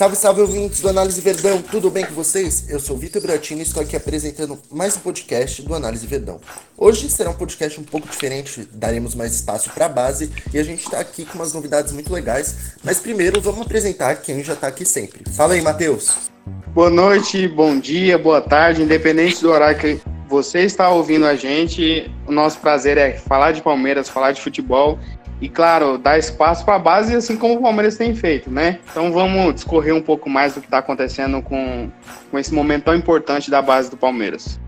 Salve, salve ouvintes do Análise Verdão, tudo bem com vocês? Eu sou Vitor Bratini e estou aqui apresentando mais um podcast do Análise Verdão. Hoje será um podcast um pouco diferente, daremos mais espaço para a base e a gente está aqui com umas novidades muito legais. Mas primeiro vamos apresentar quem já está aqui sempre. Fala aí, Matheus. Boa noite, bom dia, boa tarde, independente do horário que você está ouvindo a gente, o nosso prazer é falar de Palmeiras, falar de futebol e, claro, dar espaço para a base, assim como o Palmeiras tem feito, né? Então vamos discorrer um pouco mais do que está acontecendo com, com esse momento tão importante da base do Palmeiras.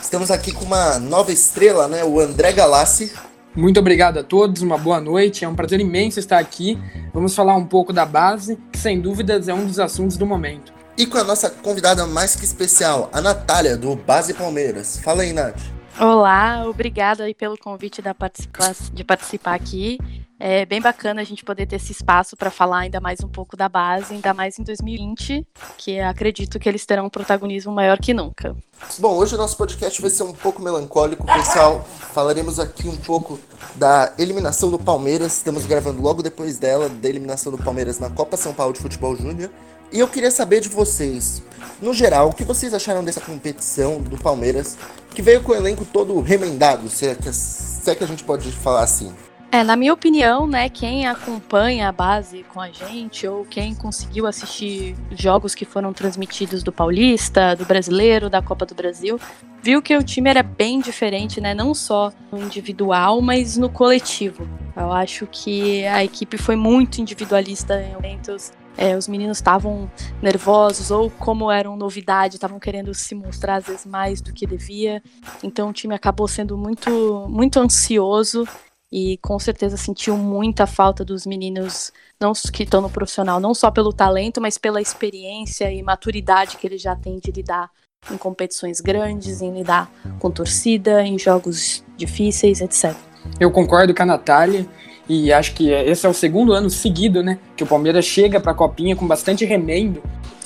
Estamos aqui com uma nova estrela, né? O André Galassi. Muito obrigado a todos, uma boa noite. É um prazer imenso estar aqui. Vamos falar um pouco da base, que sem dúvidas é um dos assuntos do momento. E com a nossa convidada mais que especial, a Natália, do Base Palmeiras. Fala aí, Nath. Olá, obrigada aí pelo convite participa de participar aqui. É bem bacana a gente poder ter esse espaço para falar ainda mais um pouco da base, ainda mais em 2020, que acredito que eles terão um protagonismo maior que nunca. Bom, hoje o nosso podcast vai ser um pouco melancólico, pessoal. Falaremos aqui um pouco da eliminação do Palmeiras. Estamos gravando logo depois dela, da eliminação do Palmeiras na Copa São Paulo de Futebol Júnior. E eu queria saber de vocês, no geral, o que vocês acharam dessa competição do Palmeiras, que veio com o elenco todo remendado, se é que, se é que a gente pode falar assim. É, na minha opinião, né, quem acompanha a base com a gente ou quem conseguiu assistir jogos que foram transmitidos do Paulista, do Brasileiro, da Copa do Brasil, viu que o time era bem diferente, né, não só no individual, mas no coletivo. Eu acho que a equipe foi muito individualista em momentos é, os meninos estavam nervosos ou como eram novidade, estavam querendo se mostrar às vezes mais do que devia. Então o time acabou sendo muito muito ansioso e com certeza sentiu muita falta dos meninos não que estão no profissional, não só pelo talento, mas pela experiência e maturidade que eles já têm de lidar em competições grandes, em lidar com torcida, em jogos difíceis, etc. Eu concordo com a Natália e acho que esse é o segundo ano seguido, né, que o Palmeiras chega para a Copinha com bastante remendo.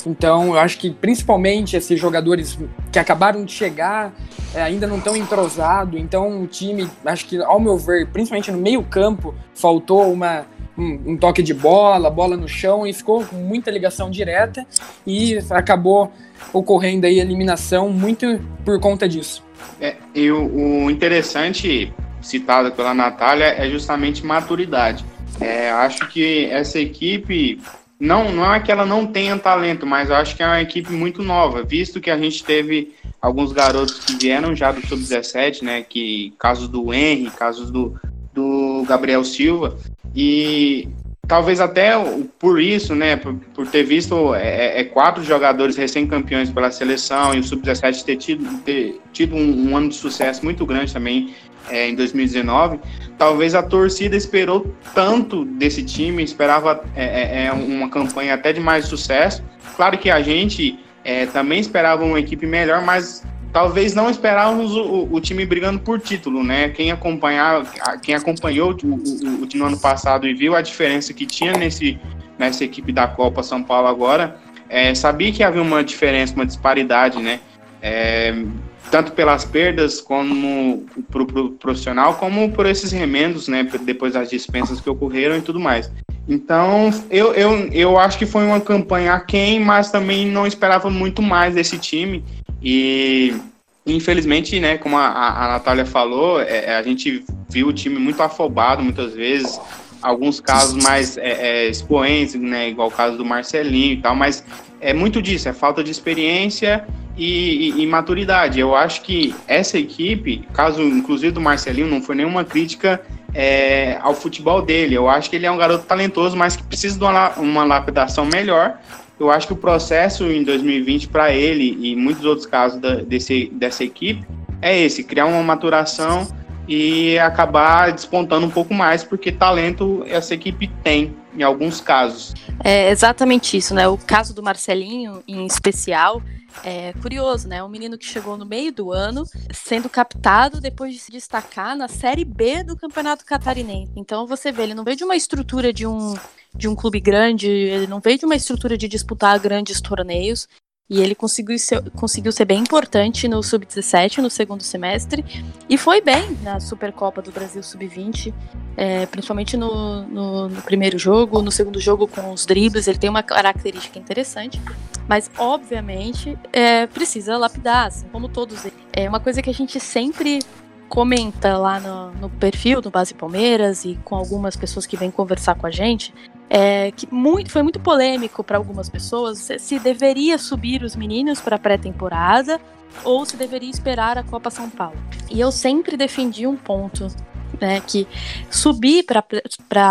Então, eu acho que principalmente esses jogadores que acabaram de chegar é, ainda não estão entrosados. Então, o time, acho que, ao meu ver, principalmente no meio-campo, faltou uma, um, um, toque de bola, bola no chão e ficou com muita ligação direta e acabou ocorrendo aí eliminação muito por conta disso. É, e o, o interessante citada pela Natália é justamente maturidade. É, acho que essa equipe não, não é que ela não tenha talento, mas eu acho que é uma equipe muito nova, visto que a gente teve alguns garotos que vieram já do sub-17, né? Que casos do Henry, casos do, do Gabriel Silva, e talvez até por isso, né, por, por ter visto é, é, é quatro jogadores recém-campeões pela seleção e o sub-17 ter tido, ter tido um, um, ano de sucesso muito grande também é, em 2019, talvez a torcida esperou tanto desse time, esperava é, é, uma campanha até de mais sucesso. Claro que a gente também esperava uma equipe melhor, mas talvez não esperávamos o, o, time brigando por título, né? Quem, acompanhar, quem acompanhou o, o, o time no ano passado e viu a diferença que tinha nesse, nessa equipe da Copa São Paulo agora, é, sabia que havia uma diferença, uma disparidade, né? É, tanto pelas perdas como para o pro profissional, como por esses remendos, né? Depois das dispensas que ocorreram e tudo mais. Então, eu, eu, eu acho que foi uma campanha quem, mas também não esperava muito mais desse time. E infelizmente, né, como a, a Natália falou, é, é, a gente viu o time muito afobado muitas vezes, alguns casos mais é, é, expoentes, né, igual o caso do Marcelinho e tal, mas é muito disso, é falta de experiência e, e, e, maturidade. Eu acho que essa equipe, caso inclusive do Marcelinho, não foi nenhuma crítica é, ao futebol dele. Eu acho que ele é um garoto talentoso, mas que precisa de uma, uma lapidação melhor eu acho que o processo em 2020 para ele e muitos outros casos da, desse, dessa equipe é esse: criar uma maturação e acabar despontando um pouco mais, porque talento essa equipe tem em alguns casos. É exatamente isso, né? O caso do Marcelinho, em especial, é curioso, né? Um menino que chegou no meio do ano, sendo captado depois de se destacar na Série B do Campeonato Catarinense. Então você vê, ele não veio de uma estrutura de um de um clube grande, ele não veio de uma estrutura de disputar grandes torneios. E ele conseguiu ser, conseguiu ser bem importante no Sub-17, no segundo semestre, e foi bem na Supercopa do Brasil Sub-20, é, principalmente no, no, no, primeiro jogo, no segundo jogo com os dribles, ele tem uma característica interessante, mas obviamente é, precisa lapidar, assim, como todos eles. É uma coisa que a gente sempre comenta lá no, no perfil do Base Palmeiras e com algumas pessoas que vêm conversar com a gente, é, que muito, foi muito polêmico para algumas pessoas se, se deveria subir os meninos para a pré-temporada ou se deveria esperar a Copa São Paulo. E eu sempre defendi um ponto né, que subir para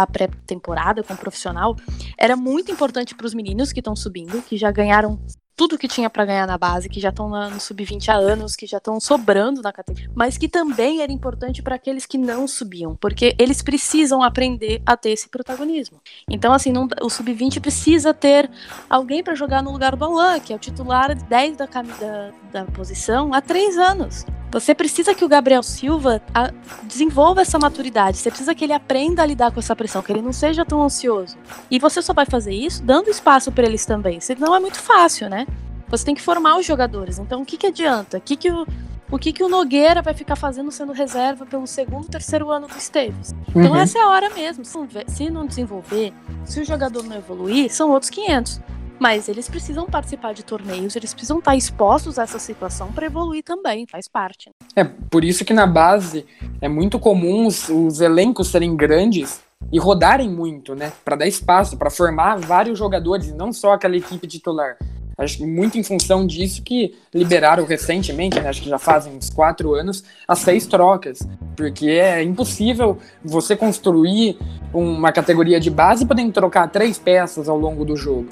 a pré-temporada com profissional era muito importante para os meninos que estão subindo, que já ganharam tudo que tinha para ganhar na base, que já estão no sub-20 há anos, que já estão sobrando na categoria, mas que também era importante para aqueles que não subiam, porque eles precisam aprender a ter esse protagonismo. Então, assim, não, o sub-20 precisa ter alguém para jogar no lugar do Alan, que é o titular 10 da, da, da posição há três anos. Você precisa que o Gabriel Silva a, desenvolva essa maturidade. Você precisa que ele aprenda a lidar com essa pressão, que ele não seja tão ansioso. E você só vai fazer isso dando espaço para eles também. Senão é muito fácil, né? Você tem que formar os jogadores. Então, o que, que adianta? O que, que o, o que, que o Nogueira vai ficar fazendo sendo reserva pelo segundo, terceiro ano do Esteves? Então, uhum. essa é a hora mesmo. Se não desenvolver, se o jogador não evoluir, são outros 500 mas eles precisam participar de torneios, eles precisam estar expostos a essa situação para evoluir também, faz parte. Né? É por isso que na base é muito comum os, os elencos serem grandes e rodarem muito, né, para dar espaço, para formar vários jogadores, não só aquela equipe titular. Acho muito em função disso que liberaram recentemente, né, acho que já fazem uns quatro anos, as seis trocas. Porque é impossível você construir uma categoria de base podendo trocar três peças ao longo do jogo.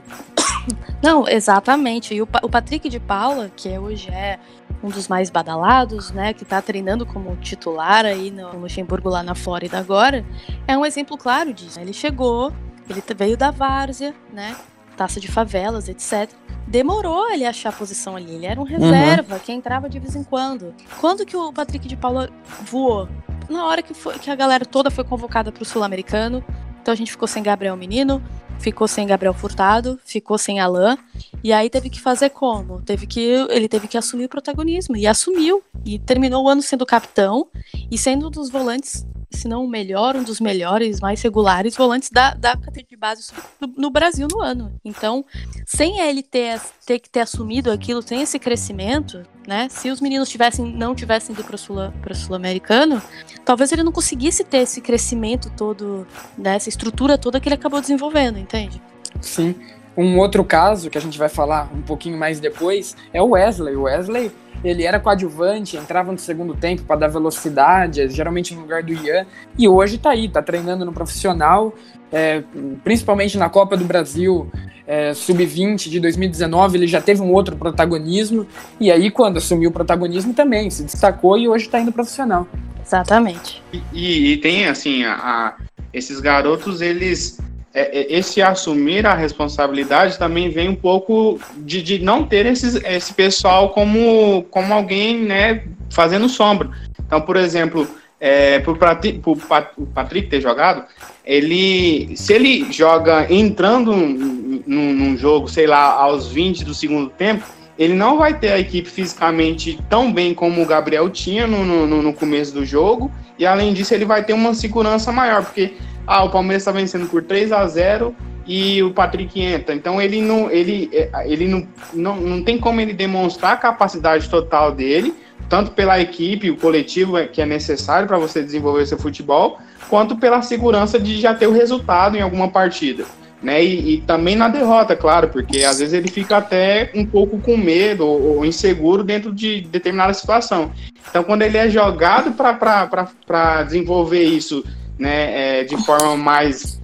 Não, exatamente. E o, o Patrick de Paula, que hoje é um dos mais badalados, né, que está treinando como titular aí no Luxemburgo lá na Flórida agora, é um exemplo claro disso. Ele chegou, ele veio da várzea, né, taça de favelas, etc. Demorou ele achar a posição ali, ele era um reserva uhum. que entrava de vez em quando. Quando que o Patrick de Paula voou? Na hora que, foi, que a galera toda foi convocada para o Sul-Americano, então a gente ficou sem Gabriel Menino, ficou sem Gabriel Furtado, ficou sem Alain, e aí teve que fazer como? Teve que ele teve que assumir o protagonismo. E assumiu. E terminou o ano sendo capitão e sendo um dos volantes se não o melhor, um dos melhores, mais regulares volantes da, da categoria de base no, no, Brasil no ano. Então, sem ele ter, ter que ter assumido aquilo, sem esse crescimento, né? Se os meninos tivessem, não tivessem ido para o Sul-Americano, talvez ele não conseguisse ter esse crescimento todo, né, essa estrutura toda que ele acabou desenvolvendo, entende? Sim. Um outro caso que a gente vai falar um pouquinho mais depois é o Wesley. O Wesley ele era coadjuvante, entrava no segundo tempo para dar velocidade, geralmente no lugar do Ian, e hoje está aí, está treinando no profissional, é, principalmente na Copa do Brasil é, Sub-20 de 2019, ele já teve um outro protagonismo, e aí quando assumiu o protagonismo também, se destacou e hoje está indo profissional. Exatamente. E, e, e tem, assim, a, a, esses garotos, eles esse assumir a responsabilidade também vem um pouco de, de não ter esses, esse pessoal como, como alguém né, fazendo sombra. Então, por exemplo, é, para o Patrick ter jogado, ele se ele joga entrando num, num jogo, sei lá, aos 20 do segundo tempo, ele não vai ter a equipe fisicamente tão bem como o Gabriel tinha no, no, no começo do jogo, e além disso, ele vai ter uma segurança maior, porque ah, o Palmeiras está vencendo por 3 a 0 e o Patrick entra. Então ele não, ele, é, ele não, não, não tem como ele demonstrar a capacidade total dele, tanto pela equipe, o coletivo é, que é necessário para você desenvolver seu futebol, quanto pela segurança de já ter o resultado em alguma partida. Né? E, e, também na derrota, claro, porque às vezes ele fica até um pouco com medo ou, ou inseguro dentro de determinada situação. Então, quando ele é jogado para desenvolver isso né, é, de forma mais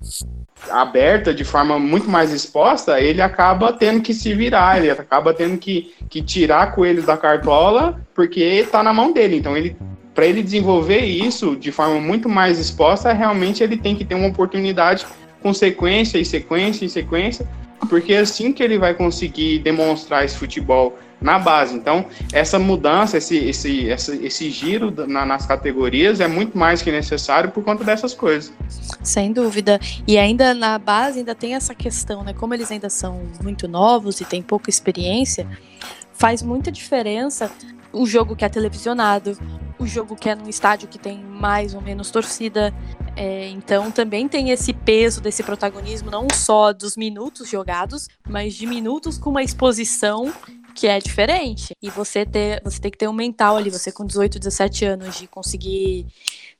aberta, de forma muito mais exposta, ele acaba tendo que se virar, ele acaba tendo que, que tirar coelhos da cartola, porque está na mão dele. Então, ele para ele desenvolver isso de forma muito mais exposta, realmente ele tem que ter uma oportunidade com sequência e sequência e sequência, porque é assim que ele vai conseguir demonstrar esse futebol na base. Então, essa mudança, esse, esse, esse, esse giro na, nas categorias é muito mais que necessário por conta dessas coisas. Sem dúvida. E ainda na base ainda tem essa questão, né? Como eles ainda são muito novos e têm pouca experiência, faz muita diferença o jogo que é televisionado, o jogo que é num estádio que tem mais ou menos torcida. É, então também tem esse peso desse protagonismo, não só dos minutos jogados, mas de minutos com uma exposição que é diferente. E você ter, você tem que ter um mental ali, você com 18, 17 anos, de conseguir.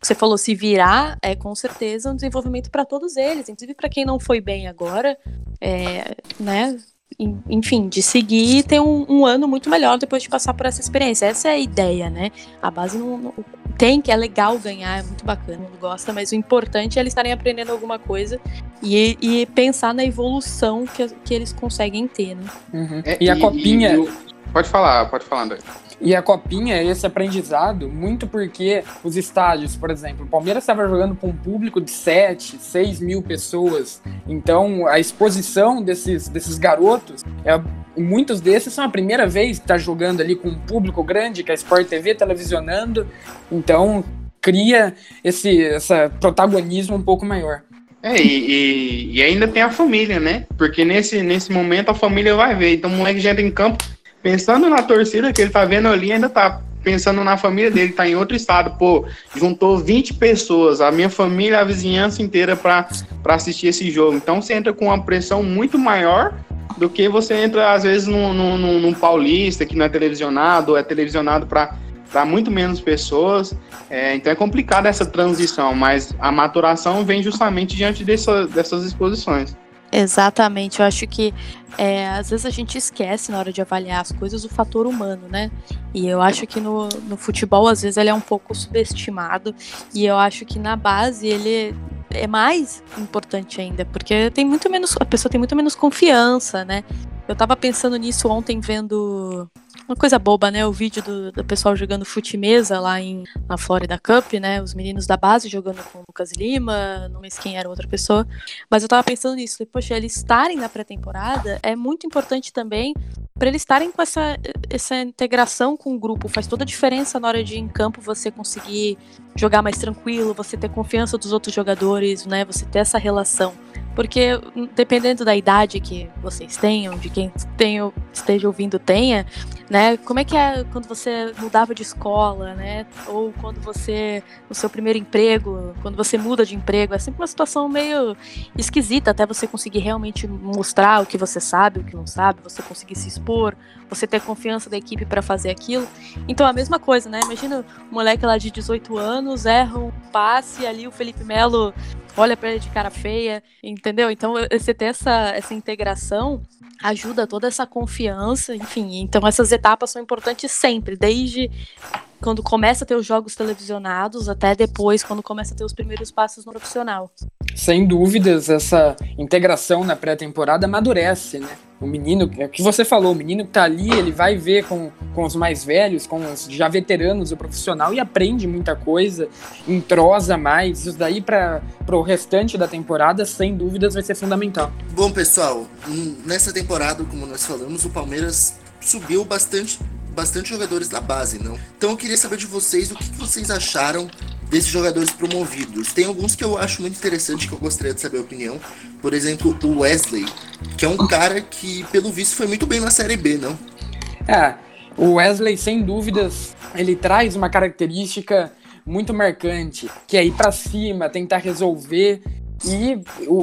Você falou se virar, é com certeza um desenvolvimento para todos eles, inclusive para quem não foi bem agora, é, né? Enfim, de seguir e ter um, um, ano muito melhor depois de passar por essa experiência. Essa é a ideia, né? A base não, não tem que é legal ganhar, é muito bacana, mundo gosta, mas o importante é eles estarem aprendendo alguma coisa e, e pensar na evolução que, que eles conseguem ter, né? Uhum. É, e a copinha. E, pode falar, pode falar, André. E a copinha, esse aprendizado, muito porque os estádios, por exemplo, o Palmeiras estava jogando com um público de 7, 6 mil pessoas. Então, a exposição desses, desses garotos, é, muitos desses são a primeira vez que está jogando ali com um público grande, que a Sport TV televisionando. Então, cria esse essa protagonismo um pouco maior. É, e, e, e, ainda tem a família, né? Porque nesse, nesse momento a família vai ver. Então o moleque já entra em campo pensando na torcida que ele tá vendo ali, ainda tá pensando na família dele, tá em outro estado. Pô, juntou 20 pessoas, a minha família, a vizinhança inteira para assistir esse jogo. Então você entra com uma pressão muito maior do que você entra, às vezes, num, num, num paulista que não é televisionado, é televisionado para para muito menos pessoas. É, então é complicada essa transição, mas a maturação vem justamente diante dessa, dessas exposições. Exatamente, eu acho que é, às vezes a gente esquece na hora de avaliar as coisas o fator humano, né? E eu acho que no, no futebol, às vezes, ele é um pouco subestimado. E eu acho que na base ele é mais importante ainda, porque tem muito menos. A pessoa tem muito menos confiança, né? Eu tava pensando nisso ontem vendo uma coisa boba, né? O vídeo do, do pessoal jogando fute-mesa lá em, na Florida Cup, né? Os meninos da base jogando com o Lucas Lima, não sei quem era outra pessoa. Mas eu tava pensando nisso. Falei, poxa, eles estarem na pré-temporada é muito importante também para eles estarem com essa, essa integração com o grupo. Faz toda a diferença na hora de ir em campo você conseguir jogar mais tranquilo, você ter confiança dos outros jogadores, né? Você ter essa relação. Porque dependendo da idade que vocês tenham, de quem tenha, esteja ouvindo tenha, né? Como é que é quando você mudava de escola, né? Ou quando você, o seu primeiro emprego, quando você muda de emprego, é sempre uma situação meio esquisita até você conseguir realmente mostrar o que você sabe, o que não sabe, você conseguir se expor, você ter confiança da equipe para fazer aquilo. Então a mesma coisa, né? Imagina um moleque lá de 18 anos erra um passe ali o Felipe Melo olha para ele de cara feia, entendeu? Então você ter essa, essa integração ajuda toda essa confiança, enfim. Então essas etapas são importantes sempre, desde quando começa a ter os jogos televisionados até depois, quando começa a ter os primeiros passos no profissional. Sem dúvidas, essa integração na pré-temporada amadurece, né? O menino, é o que você falou, o menino que tá ali, ele vai ver com, com os mais velhos, com os já veteranos do profissional e aprende muita coisa, entrosa mais. Isso daí para o restante da temporada, sem dúvidas, vai ser fundamental. Bom, pessoal, nessa temporada, como nós falamos, o Palmeiras subiu bastante bastante jogadores da base, não? Então eu queria saber de vocês o que, que vocês acharam desses jogadores promovidos. Tem alguns que eu acho muito interessante que eu gostaria de saber a opinião. Por exemplo, o Wesley, que é um cara que, pelo visto, foi muito bem na Série B, não? É, o Wesley, sem dúvidas, ele traz uma característica muito marcante, que é ir para cima, tentar resolver e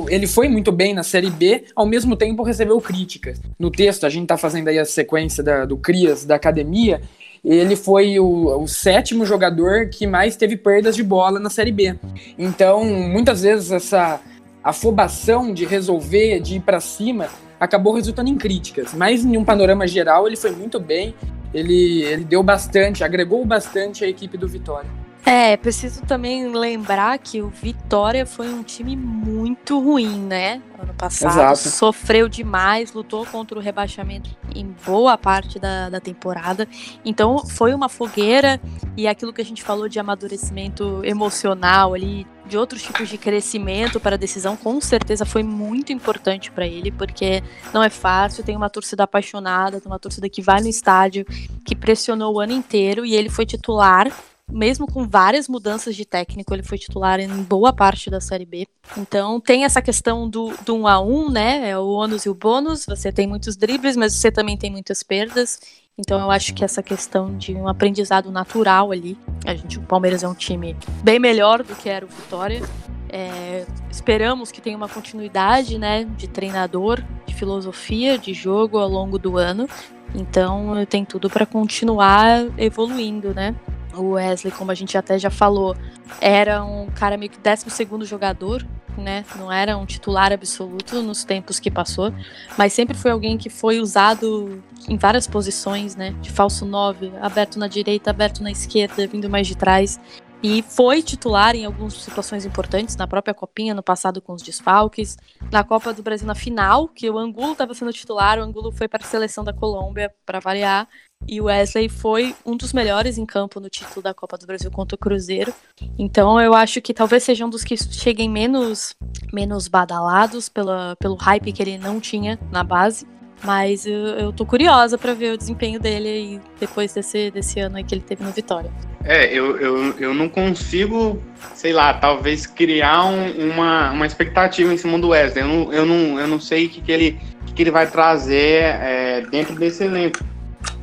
ele foi muito bem na Série B, ao mesmo tempo recebeu críticas. No texto, a gente está fazendo aí a sequência da, do Crias da academia, ele foi o, o, sétimo jogador que mais teve perdas de bola na Série B. Então, muitas vezes essa afobação de resolver, de ir para cima, acabou resultando em críticas. Mas em um panorama geral, ele foi muito bem, ele, ele deu bastante, agregou bastante a equipe do Vitória. É, preciso também lembrar que o Vitória foi um time muito ruim, né? Ano passado. Exato. Sofreu demais, lutou contra o rebaixamento em boa parte da, da temporada. Então foi uma fogueira e aquilo que a gente falou de amadurecimento emocional ali, de outros tipos de crescimento para a decisão, com certeza foi muito importante para ele, porque não é fácil, tem uma torcida apaixonada, tem uma torcida que vai no estádio, que pressionou o ano inteiro e ele foi titular mesmo com várias mudanças de técnico, ele foi titular em boa parte da Série B. Então tem essa questão do, do um a um, né? É o ônus e o bônus. Você tem muitos dribles, mas você também tem muitas perdas. Então eu acho que essa questão de um aprendizado natural ali. A gente, o Palmeiras é um time bem melhor do que era o Vitória. É, esperamos que tenha uma continuidade, né, de treinador, de filosofia, de jogo ao longo do ano. Então tem tudo para continuar evoluindo, né? O Wesley, como a gente até já falou, era um cara meio que 12 jogador, né? Não era um titular absoluto nos tempos que passou, mas sempre foi alguém que foi usado em várias posições, né? De falso 9, aberto na direita, aberto na esquerda, vindo mais de trás. E foi titular em algumas situações importantes, na própria Copinha, no passado com os desfalques, na Copa do Brasil na final, que o Angulo estava sendo titular, o Angulo foi para a seleção da Colômbia, para variar, e o Wesley foi um dos melhores em campo no título da Copa do Brasil contra o Cruzeiro. Então eu acho que talvez seja um dos que cheguem menos, menos badalados pela, pelo hype que ele não tinha na base. Mas eu, eu tô curiosa para ver o desempenho dele aí depois desse, desse ano aí que ele teve no Vitória. É, eu, eu, eu não consigo, sei lá, talvez criar um, uma, uma expectativa em cima do Wesley. Eu não, eu não, eu não sei o que, que, ele, que, que ele vai trazer é, dentro desse elenco.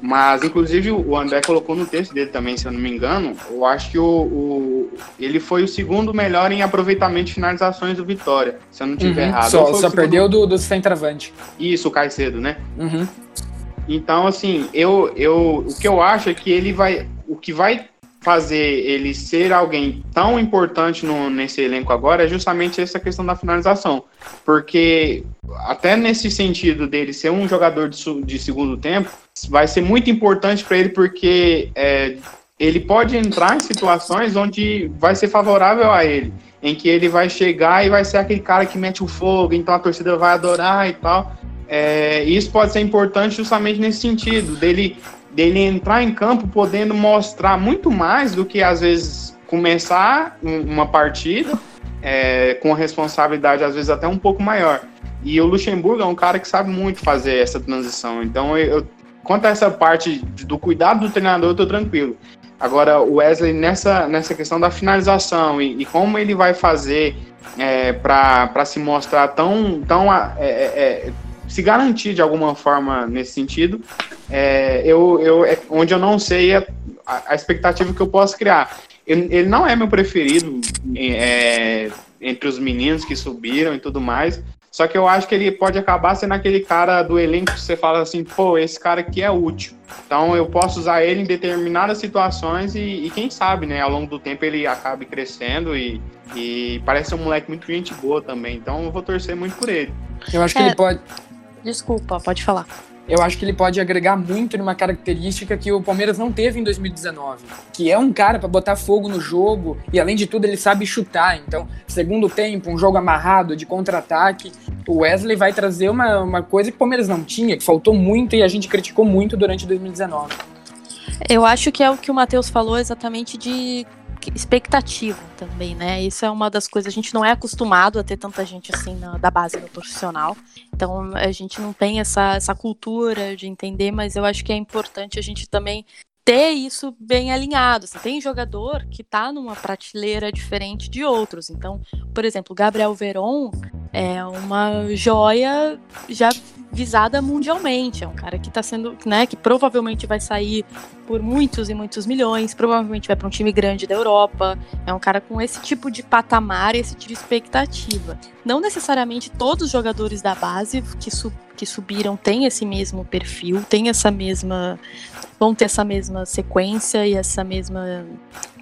Mas, inclusive, o André colocou no texto dele também, se eu não me engano, eu acho que o, o ele foi o segundo melhor em aproveitamento de finalizações do Vitória, se eu não estiver uhum, errado. Só, só perdeu do, do centroavante. Isso, o Caicedo, né? Uhum. Então, assim, eu, eu, o que eu acho é que ele vai. O que vai fazer ele ser alguém tão importante no, nesse elenco agora é justamente essa questão da finalização. Porque, até nesse sentido dele ser um jogador de, de segundo tempo, vai ser muito importante para ele porque é, ele pode entrar em situações onde vai ser favorável a ele, em que ele vai chegar e vai ser aquele cara que mete o fogo, então a torcida vai adorar e tal. É, isso pode ser importante justamente nesse sentido, dele, dele entrar em campo podendo mostrar muito mais do que às vezes começar uma partida é, com responsabilidade às vezes até um pouco maior. E o Luxemburgo é um cara que sabe muito fazer essa transição. Então eu, Quanto a essa parte do cuidado do treinador, eu tô tranquilo. Agora, o Wesley, nessa, nessa questão da finalização e, e como ele vai fazer é, para se mostrar tão. tão é, é, é, se garantir de alguma forma nesse sentido, é, eu, eu, é, onde eu não sei a, a, expectativa que eu posso criar. Ele, ele não é meu preferido entre os meninos que subiram e tudo mais, só que eu acho que ele pode acabar sendo aquele cara do elenco que você fala assim, pô, esse cara aqui é útil. Então eu posso usar ele em determinadas situações e, e quem sabe, né, ao longo do tempo ele acabe crescendo e, e parece um moleque muito gente boa também. Então eu vou torcer muito por ele. Eu acho que é... ele pode. Desculpa, pode falar eu acho que ele pode agregar muito numa característica que o Palmeiras não teve em 2019, que é um cara para botar fogo no jogo e além de tudo ele sabe chutar. Então, segundo tempo, um jogo amarrado de contra-ataque, o Wesley vai trazer uma, uma coisa que o Palmeiras não tinha, que faltou muito e a gente criticou muito durante 2019. Eu acho que é o que o Matheus falou exatamente de expectativa também, né? Isso é uma das coisas. A gente não é acostumado a ter tanta gente assim na, da base no profissional. Então a gente não tem essa, essa cultura de entender, mas eu acho que é importante a gente também ter isso bem alinhado. Assim, tem jogador que está numa prateleira diferente de outros. Então, por exemplo, Gabriel Veron é uma joia já visada mundialmente. É um cara que está sendo, né, que provavelmente vai sair por muitos e muitos milhões, provavelmente vai para um time grande da Europa. É um cara com esse tipo de patamar, esse tipo de expectativa. Não necessariamente todos os jogadores da base que, su que subiram têm esse mesmo perfil, têm essa mesma vão ter essa mesma sequência e essa mesma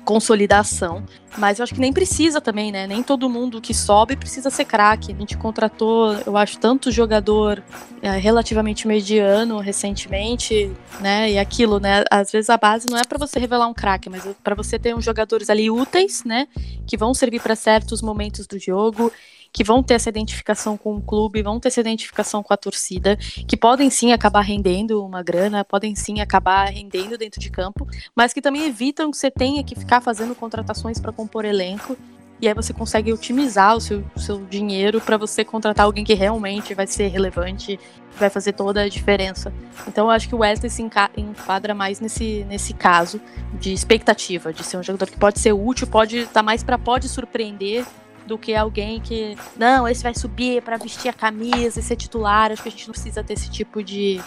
consolidação. Mas eu acho que nem precisa também, né? Nem todo mundo que sobe precisa ser craque. A gente contratou, eu acho, tanto jogador é, relativamente mediano recentemente, né? E aquilo, né? Às vezes a base não é para você revelar um craque, mas é para você ter uns jogadores ali úteis, né? Que vão servir para certos momentos do jogo que vão ter essa identificação com o clube, vão ter essa identificação com a torcida, que podem sim acabar rendendo uma grana, podem sim acabar rendendo dentro de campo, mas que também evitam que você tenha que ficar fazendo contratações para compor elenco e aí você consegue otimizar o seu, seu dinheiro para você contratar alguém que realmente vai ser relevante, vai fazer toda a diferença. Então eu acho que o Wesley se enquadra mais nesse, nesse caso de expectativa, de ser um jogador que pode ser útil, pode estar tá mais para pode surpreender do que alguém que não, esse vai subir para vestir a camisa e ser titular. Acho que a gente não precisa ter esse tipo de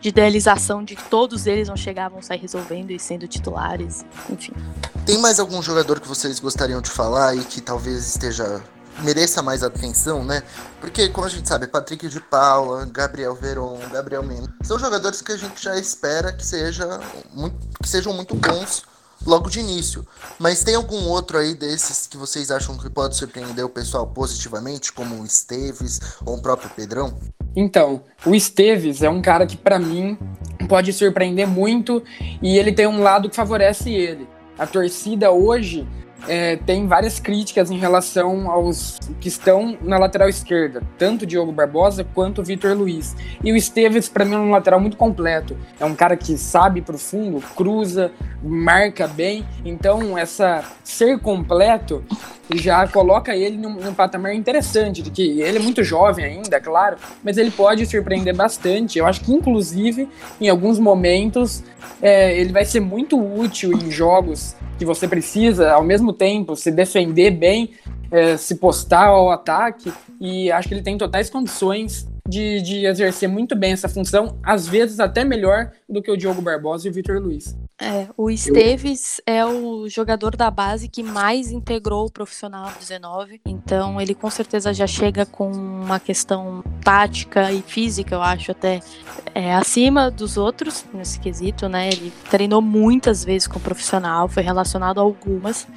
de idealização de que todos eles vão chegar, vão sair resolvendo e sendo titulares, enfim. Tem mais algum jogador que vocês gostariam de falar e que talvez esteja mereça mais atenção, né? Porque, como a gente sabe, Patrick de Paula, Gabriel Veron, Gabriel Mendes, são jogadores que a gente já espera que, seja muito, que sejam muito bons logo de início. Mas tem algum outro aí desses que vocês acham que pode surpreender o pessoal positivamente, como o Esteves ou o próprio Pedrão? Então, o Esteves é um cara que para mim pode surpreender muito e ele tem um lado que favorece ele. A torcida hoje é, tem várias críticas em relação aos que estão na lateral esquerda, tanto Diogo Barbosa quanto Vitor Luiz. E o Esteves, para mim, é um lateral muito completo. É um cara que sabe pro fundo, cruza, marca bem. Então, essa ser completo já coloca ele num, num, patamar interessante, de que ele é muito jovem ainda, claro, mas ele pode surpreender bastante. Eu acho que, inclusive, em alguns momentos, é, ele vai ser muito útil em jogos que você precisa, ao mesmo tempo, se defender bem, é, se postar ao ataque, e acho que ele tem totais condições de, de exercer muito bem essa função, às vezes até melhor do que o Diogo Barbosa e o Vitor Luiz. É, o Esteves Eu... é o jogador da base que mais integrou o profissional 19, então ele com certeza já chega com uma questão tática e física, eu acho até é, acima dos outros nesse quesito, né? Ele treinou muitas vezes com o profissional, foi relacionado a algumas.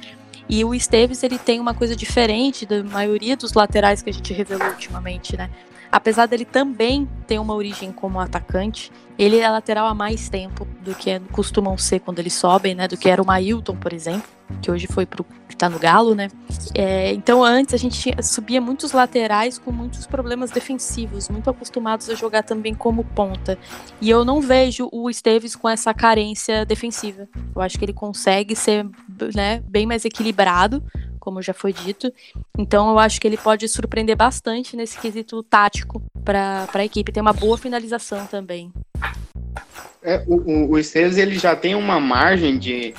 E o Esteves ele tem uma coisa diferente da maioria dos laterais que a gente revelou ultimamente, né? apesar dele também ter uma origem como atacante, ele é lateral há mais tempo do que costumam ser quando eles sobem, né? Do que era o Mailton, por exemplo, que hoje foi pro que tá no Galo, né? É, então antes a gente subia muitos laterais com muitos problemas defensivos, muito acostumados a jogar também como ponta. E eu não vejo o Esteves com essa carência defensiva. Eu acho que ele consegue ser né, bem mais equilibrado como já foi dito. Então eu acho que ele pode surpreender bastante nesse quesito tático para a equipe. Tem uma boa finalização também. É, o, o Esteves ele já tem uma margem de,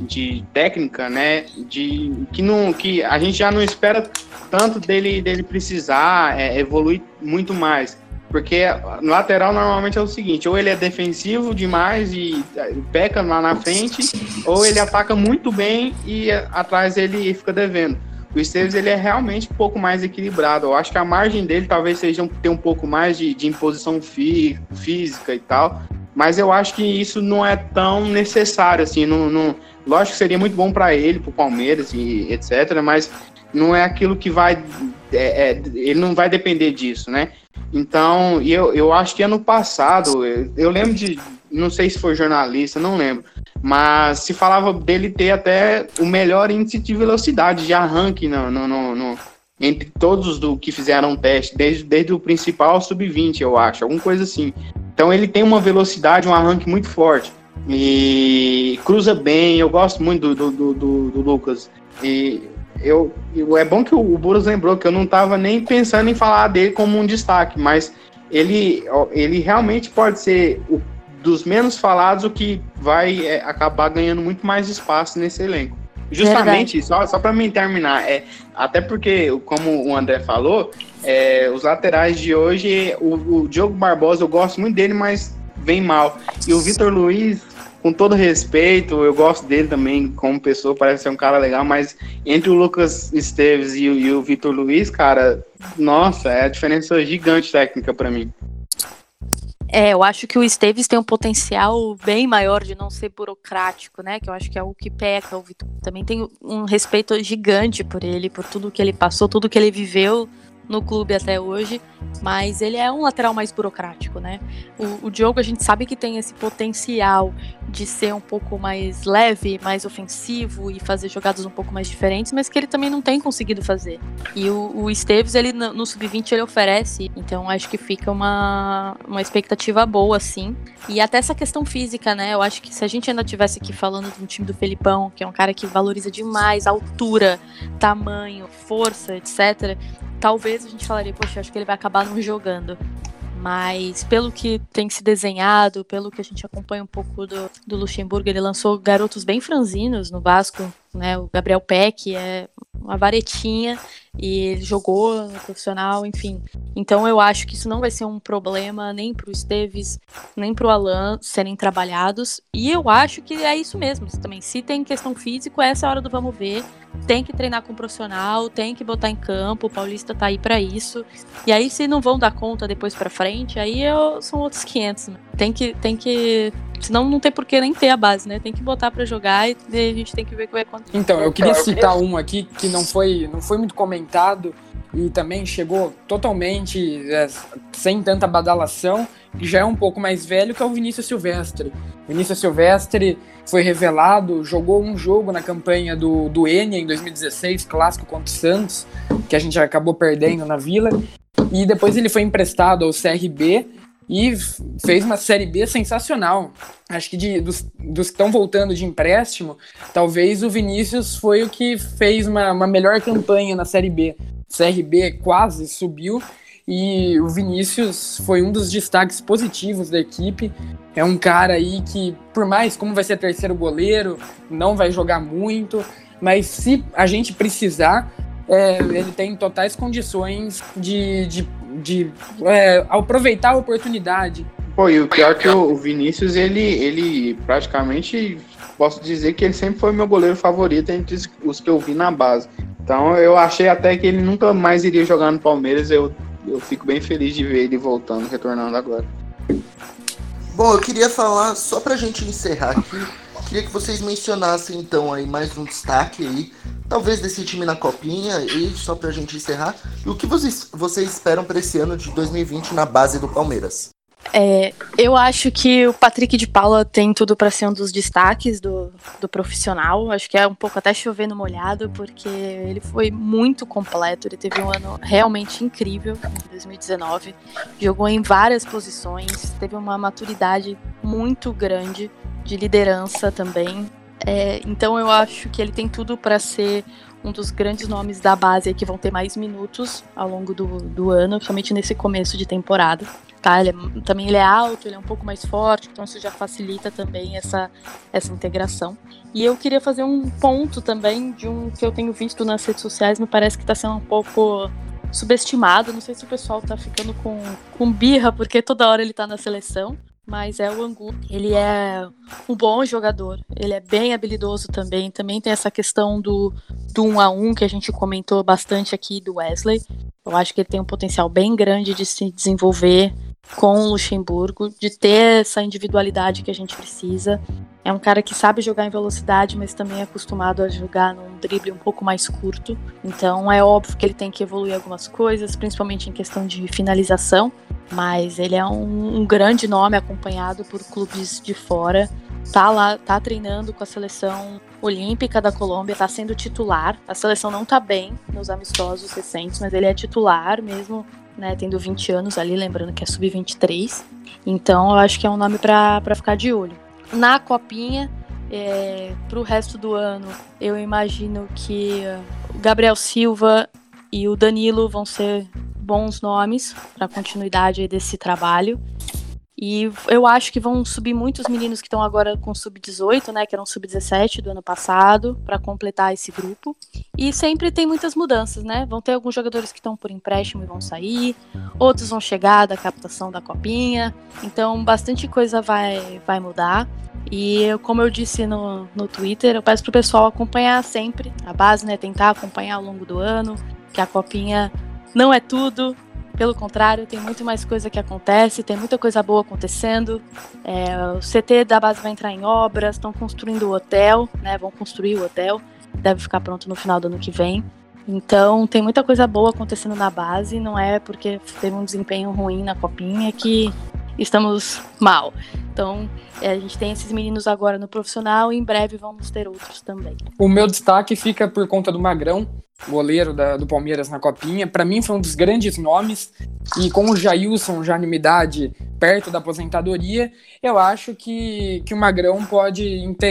de técnica, né? De que não que a gente já não espera tanto dele dele precisar é, evoluir muito mais. Porque no lateral normalmente é o seguinte, ou ele é defensivo demais e é, peca lá na frente, ou ele ataca muito bem e atrás ele fica devendo. O Esteves ele é realmente um pouco mais equilibrado. Eu acho que a margem dele talvez seja ter um pouco mais de, de imposição fí física e tal, mas eu acho que isso não é tão necessário assim. Não, não, lógico que seria muito bom para ele, para o Palmeiras e etc. Mas não é aquilo que vai, é, é, ele não vai depender disso, né? Então, eu, eu acho que ano passado, eu, eu lembro de, não sei se foi jornalista, não lembro, mas se falava dele ter até o melhor índice de velocidade de arranque no, no, no, no entre todos do que fizeram o teste, desde, desde o principal ao sub-20, eu acho, alguma coisa assim. Então ele tem uma velocidade, um arranque muito forte. E cruza bem, eu gosto muito do, do, do, do Lucas. E eu, é bom que o, o Burros lembrou que eu não estava nem pensando em falar dele como um destaque, mas ele, ele realmente pode ser o, dos menos falados o que vai é, acabar ganhando muito mais espaço nesse elenco. Justamente, Verdade. só, só para mim terminar, é, até porque, como o André falou, é, os laterais de hoje, o, o Diogo Barbosa, eu gosto muito dele, mas vem mal. E o Vitor Luiz, com todo respeito, eu gosto dele também como pessoa, parece ser um cara legal, mas entre o Lucas Esteves e, e o Vitor Luiz, cara, nossa, é a diferença gigante técnica para mim. É, eu acho que o Esteves tem um potencial bem maior de não ser burocrático, né? Que eu acho que é o que peca. O Vitor também tem um respeito gigante por ele, por tudo que ele passou, tudo que ele viveu no clube até hoje, mas ele é um lateral mais burocrático, né? O, o Diogo a gente sabe que tem esse potencial de ser um pouco mais leve, mais ofensivo e fazer jogadas um pouco mais diferentes, mas que ele também não tem conseguido fazer. E o, o Esteves, ele no, no sub-20 ele oferece, então acho que fica uma, uma expectativa boa, sim. E até essa questão física, né? Eu acho que se a gente ainda tivesse aqui falando do time do Felipão, que é um cara que valoriza demais altura, tamanho, força, etc., talvez a gente falaria, poxa, acho que ele vai acabar não jogando. Mas pelo que tem se desenhado, pelo que a gente acompanha um pouco do, do Luxemburgo, ele lançou garotos bem franzinos no Vasco, né? O Gabriel Peck é uma varetinha e ele jogou no profissional, enfim. Então eu acho que isso não vai ser um problema nem para o Esteves, nem para o Alan serem trabalhados. E eu acho que é isso mesmo também. Se tem questão física, essa é a hora do vamos ver. Tem que treinar com profissional, tem que botar em campo. O Paulista tá aí para isso. E aí se não vão dar conta depois para frente, aí eu, são outros 500. Né? Tem que tem que Senão não tem por que nem ter a base, né? Tem que botar para jogar e a gente tem que ver o que vai acontecer. Então, eu queria citar um aqui que não foi, não foi muito comentado e também chegou totalmente é, sem tanta badalação, que já é um pouco mais velho, que é o Vinícius Silvestre. O Vinícius Silvestre foi revelado, jogou um jogo na campanha do, do Enia em 2016, clássico contra o Santos, que a gente acabou perdendo na Vila, e depois ele foi emprestado ao CRB, e fez uma Série B sensacional. Acho que de, dos, dos que estão voltando de empréstimo, talvez o Vinícius foi o que fez uma, uma melhor campanha na Série B. CRB quase subiu e o Vinícius foi um dos destaques positivos da equipe. É um cara aí que, por mais como vai ser terceiro goleiro, não vai jogar muito, mas se a gente precisar, é, ele tem totais condições de, de de é, aproveitar a oportunidade. Pô, e o pior é que o Vinícius, ele, ele praticamente, posso dizer que ele sempre foi meu goleiro favorito entre os que eu vi na base. Então eu achei até que ele nunca mais iria jogar no Palmeiras. Eu, eu fico bem feliz de ver ele voltando, retornando agora. Bom, eu queria falar, só pra gente encerrar aqui, queria que vocês mencionassem então aí mais um destaque aí talvez desse time na copinha e só pra gente encerrar, o que vocês, vocês esperam para esse ano de 2020 na base do Palmeiras? É, eu acho que o Patrick de Paula tem tudo para ser um dos destaques do, do profissional. Acho que é um pouco até chovendo molhado, porque ele foi muito completo. Ele teve um ano realmente incrível em 2019. Jogou em várias posições, teve uma maturidade muito grande de liderança também. É, então eu acho que ele tem tudo para ser um dos grandes nomes da base que vão ter mais minutos ao longo do, do ano, principalmente nesse começo de temporada. Tá? Ele é, também ele é alto, ele é um pouco mais forte, então isso já facilita também essa, essa integração. E eu queria fazer um ponto também de um que eu tenho visto nas redes sociais, me parece que está sendo um pouco subestimado. Não sei se o pessoal está ficando com, com birra, porque toda hora ele está na seleção mas é o Angu. Ele é um bom jogador, ele é bem habilidoso também. Também tem essa questão do, do um a um que a gente comentou bastante aqui do Wesley. Eu acho que ele tem um potencial bem grande de se desenvolver com o Luxemburgo, de ter essa individualidade que a gente precisa. É um cara que sabe jogar em velocidade, mas também é acostumado a jogar num drible um pouco mais curto. Então é óbvio que ele tem que evoluir algumas coisas, principalmente em questão de finalização. Mas ele é um, um grande nome acompanhado por clubes de fora. Tá lá, tá treinando com a seleção olímpica da Colômbia, tá sendo titular. A seleção não tá bem nos amistosos recentes, mas ele é titular mesmo né, tendo 20 anos ali, lembrando que é sub-23. Então eu acho que é um nome para ficar de olho. Na copinha, é, para o resto do ano, eu imagino que o Gabriel Silva e o Danilo vão ser bons nomes para a continuidade desse trabalho. E eu acho que vão subir muitos meninos que estão agora com sub-18, né, que eram sub-17 do ano passado, para completar esse grupo. E sempre tem muitas mudanças, né? Vão ter alguns jogadores que estão por empréstimo e vão sair, outros vão chegar da captação da copinha. Então, bastante coisa vai, vai mudar. E como eu disse no, no Twitter, eu peço pro pessoal acompanhar sempre a base, né? Tentar acompanhar ao longo do ano, que a copinha não é tudo, pelo contrário, tem muito mais coisa que acontece, tem muita coisa boa acontecendo. É, o CT da base vai entrar em obras, estão construindo o hotel, né? Vão construir o hotel, deve ficar pronto no final do ano que vem. Então tem muita coisa boa acontecendo na base, não é porque teve um desempenho ruim na copinha que estamos mal. Então é, a gente tem esses meninos agora no profissional e em breve vamos ter outros também. O meu destaque fica por conta do Magrão, goleiro da, do Palmeiras na copinha. Para mim foi um dos grandes nomes e com o Jailson já na idade perto da aposentadoria, eu acho que, que o Magrão pode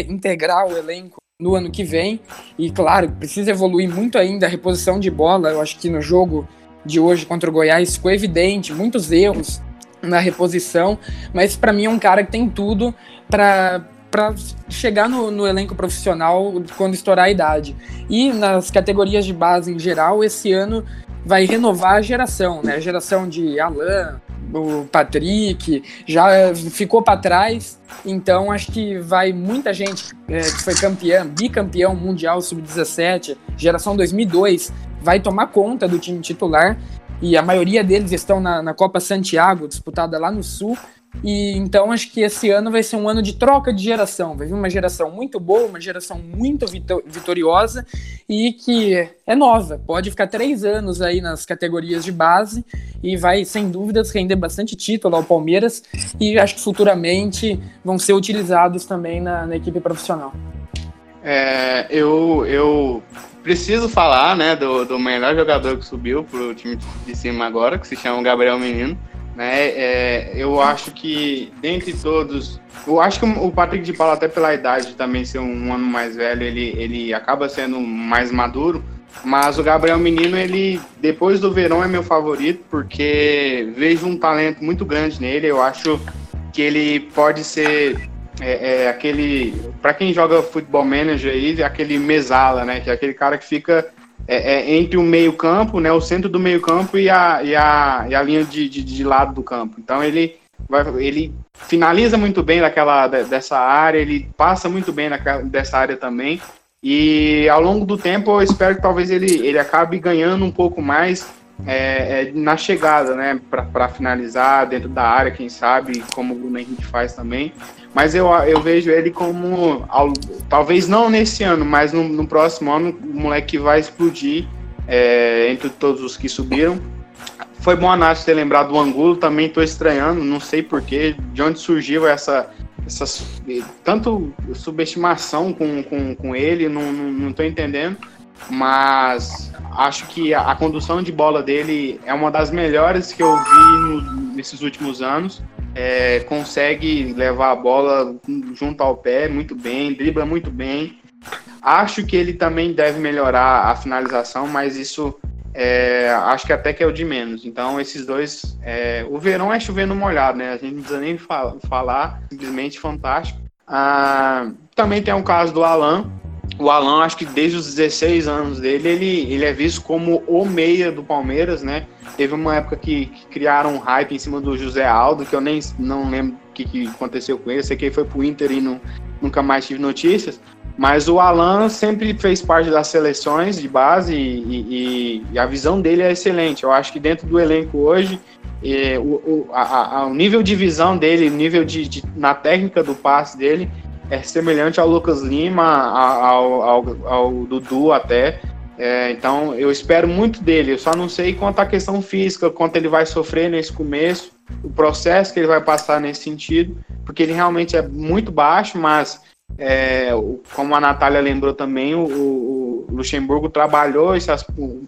integrar o elenco no ano que vem. E claro, precisa evoluir muito ainda a reposição de bola. Eu acho que no jogo de hoje contra o Goiás ficou evidente, muitos erros na reposição, mas para mim é um cara que tem tudo para para chegar no, no, elenco profissional quando estourar a idade. E nas categorias de base em geral, esse ano vai renovar a geração, né? A geração de Alain, o Patrick, já ficou para trás, então acho que vai muita gente é, que foi campeã, bicampeão mundial sub-17, geração 2002, vai tomar conta do time titular e a maioria deles estão na, na Copa Santiago, disputada lá no Sul, e então acho que esse ano vai ser um ano de troca de geração. Vai vir uma geração muito boa, uma geração muito vitoriosa e que é nova. Pode ficar três anos aí nas categorias de base e vai, sem dúvidas, render bastante título ao Palmeiras. E acho que futuramente vão ser utilizados também na, na equipe profissional. É, eu, eu preciso falar né, do, do melhor jogador que subiu para o time de cima agora, que se chama Gabriel Menino. Né? É, eu acho que dentre todos, eu acho que o Patrick de Paula, até pela idade também ser um ano mais velho, ele, ele acaba sendo mais maduro. Mas o Gabriel Menino, ele depois do verão é meu favorito, porque vejo um talento muito grande nele. Eu acho que ele pode ser é, é aquele. Para quem joga futebol manager aí, aquele mesala, né? Que é aquele cara que fica é, é, entre o meio-campo, né, o centro do meio-campo e a, e, a, e a linha de, de, de, lado do campo. Então ele, vai, ele finaliza muito bem daquela, dessa área, ele passa muito bem naquela, dessa área também. E ao longo do tempo eu espero que talvez ele, ele acabe ganhando um pouco mais é, é, na chegada, né, para finalizar dentro da área, quem sabe, como o Bruno Henrique faz também. Mas eu, eu vejo ele como, ao, talvez não nesse ano, mas no, no, próximo ano, o moleque vai explodir é, entre todos os que subiram. Foi bom a Nath ter lembrado do Angulo, também estou estranhando, não sei porquê, de onde surgiu essa, essa tanto subestimação com, com, com ele, não estou entendendo mas acho que a, a, condução de bola dele é uma das melhores que eu vi no, nesses últimos anos. É, consegue levar a bola junto ao pé muito bem, dribla muito bem. Acho que ele também deve melhorar a finalização, mas isso é, acho que até que é o de menos. Então, esses dois. É, o verão é chovendo molhado, né? A gente não precisa nem falar, simplesmente fantástico. Ah, também tem o caso do Alan, o Alan, acho que desde os 16 anos dele, ele, ele é visto como o meia do Palmeiras, né? Teve uma época que, que criaram um hype em cima do José Aldo, que eu nem não lembro o que, que aconteceu com ele. sei que ele foi pro Inter e não, nunca mais tive notícias. Mas o Alan sempre fez parte das seleções de base e, e, e a visão dele é excelente. Eu acho que dentro do elenco hoje, é, o, o, a, a, o nível de visão dele, o nível de, de, na técnica do passe dele, é semelhante ao Lucas Lima, ao, ao, ao Dudu até. É, então eu espero muito dele. Eu só não sei quanto à questão física, quanto ele vai sofrer nesse começo, o processo que ele vai passar nesse sentido, porque ele realmente é muito baixo, mas é, como a Natália lembrou também, o, o Luxemburgo trabalhou esse,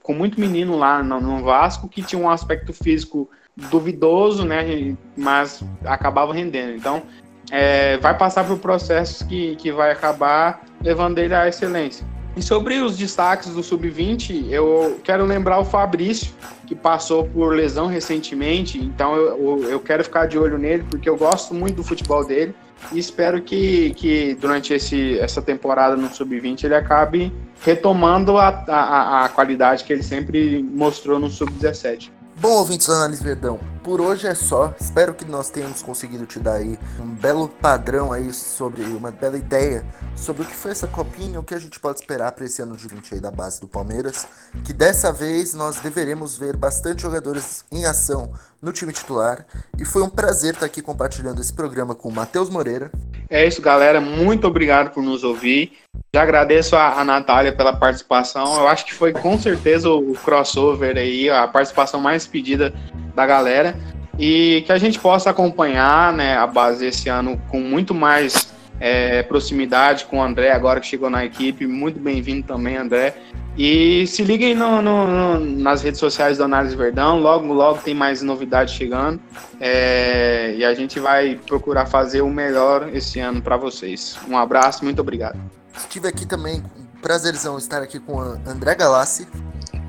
com muito menino lá no, no, Vasco que tinha um aspecto físico duvidoso, né? Mas acabava rendendo. Então é, vai passar por processos que, que vai acabar levando ele à excelência. E sobre os destaques do Sub-20, eu quero lembrar o Fabrício, que passou por lesão recentemente, então eu, eu quero ficar de olho nele, porque eu gosto muito do futebol dele e espero que, que durante esse, essa temporada no Sub-20 ele acabe retomando a, a, a qualidade que ele sempre mostrou no Sub-17. Bom, ouvintes do Análise Verdão, por hoje é só. Espero que nós tenhamos conseguido te dar aí um belo padrão aí sobre uma bela ideia sobre o que foi essa copinha, o que a gente pode esperar para esse ano de 20 aí da base do Palmeiras, que dessa vez nós deveremos ver bastante jogadores em ação no time titular. E foi um prazer estar aqui compartilhando esse programa com o Matheus Moreira É isso, galera. Muito obrigado por nos ouvir. Já agradeço a, a Natália pela participação. Eu acho que foi com certeza o crossover aí, a participação mais pedida da galera. E que a gente possa acompanhar né, a base esse ano com muito mais é, proximidade com o André, agora que chegou na equipe. Muito bem-vindo também, André. E se liguem no, no, no, nas redes sociais do Análise Verdão, logo, logo tem mais novidades chegando. É, e a gente vai procurar fazer o melhor esse ano para vocês. Um abraço, muito obrigado. Estive aqui também, prazerzão estar aqui com o André Galassi.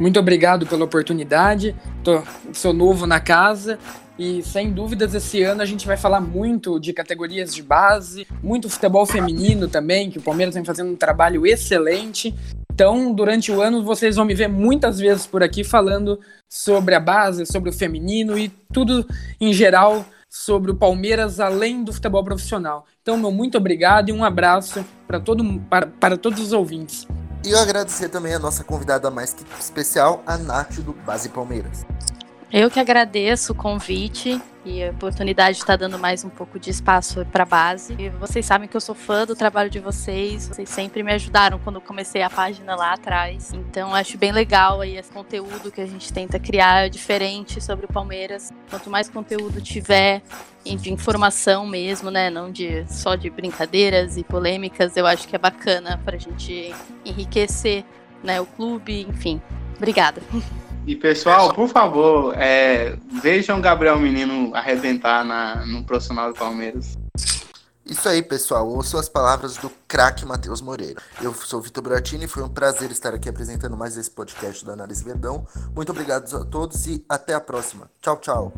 Muito obrigado pela oportunidade. Tô, sou novo na casa e sem dúvidas esse ano a gente vai falar muito de categorias de base, muito futebol feminino também, que o Palmeiras vem fazendo um trabalho excelente. Então, durante o ano, vocês vão me ver muitas vezes por aqui falando sobre a base, sobre o feminino e tudo em geral sobre o Palmeiras além do futebol profissional. Então, meu muito obrigado e um abraço para, todo, para, para todos os ouvintes. E eu agradecer também a nossa convidada mais que especial, a Nath do Base Palmeiras. Eu que agradeço o convite e a oportunidade de estar dando mais um pouco de espaço para a base. E vocês sabem que eu sou fã do trabalho de vocês, vocês sempre me ajudaram quando eu comecei a página lá atrás. Então acho bem legal aí esse conteúdo que a gente tenta criar diferente sobre o Palmeiras. Quanto mais conteúdo tiver de informação mesmo, né, não de só de brincadeiras e polêmicas, eu acho que é bacana para a gente enriquecer, né, o clube, enfim. Obrigada. E pessoal, por favor, é, vejam Gabriel Menino arrebentar na, no profissional do Palmeiras. Isso aí, pessoal. Ouçam as palavras do craque Matheus Moreira. Eu sou o Vitor Bratini, foi um prazer estar aqui apresentando mais esse podcast do Análise Verdão. Muito obrigado a todos e até a próxima. Tchau, tchau.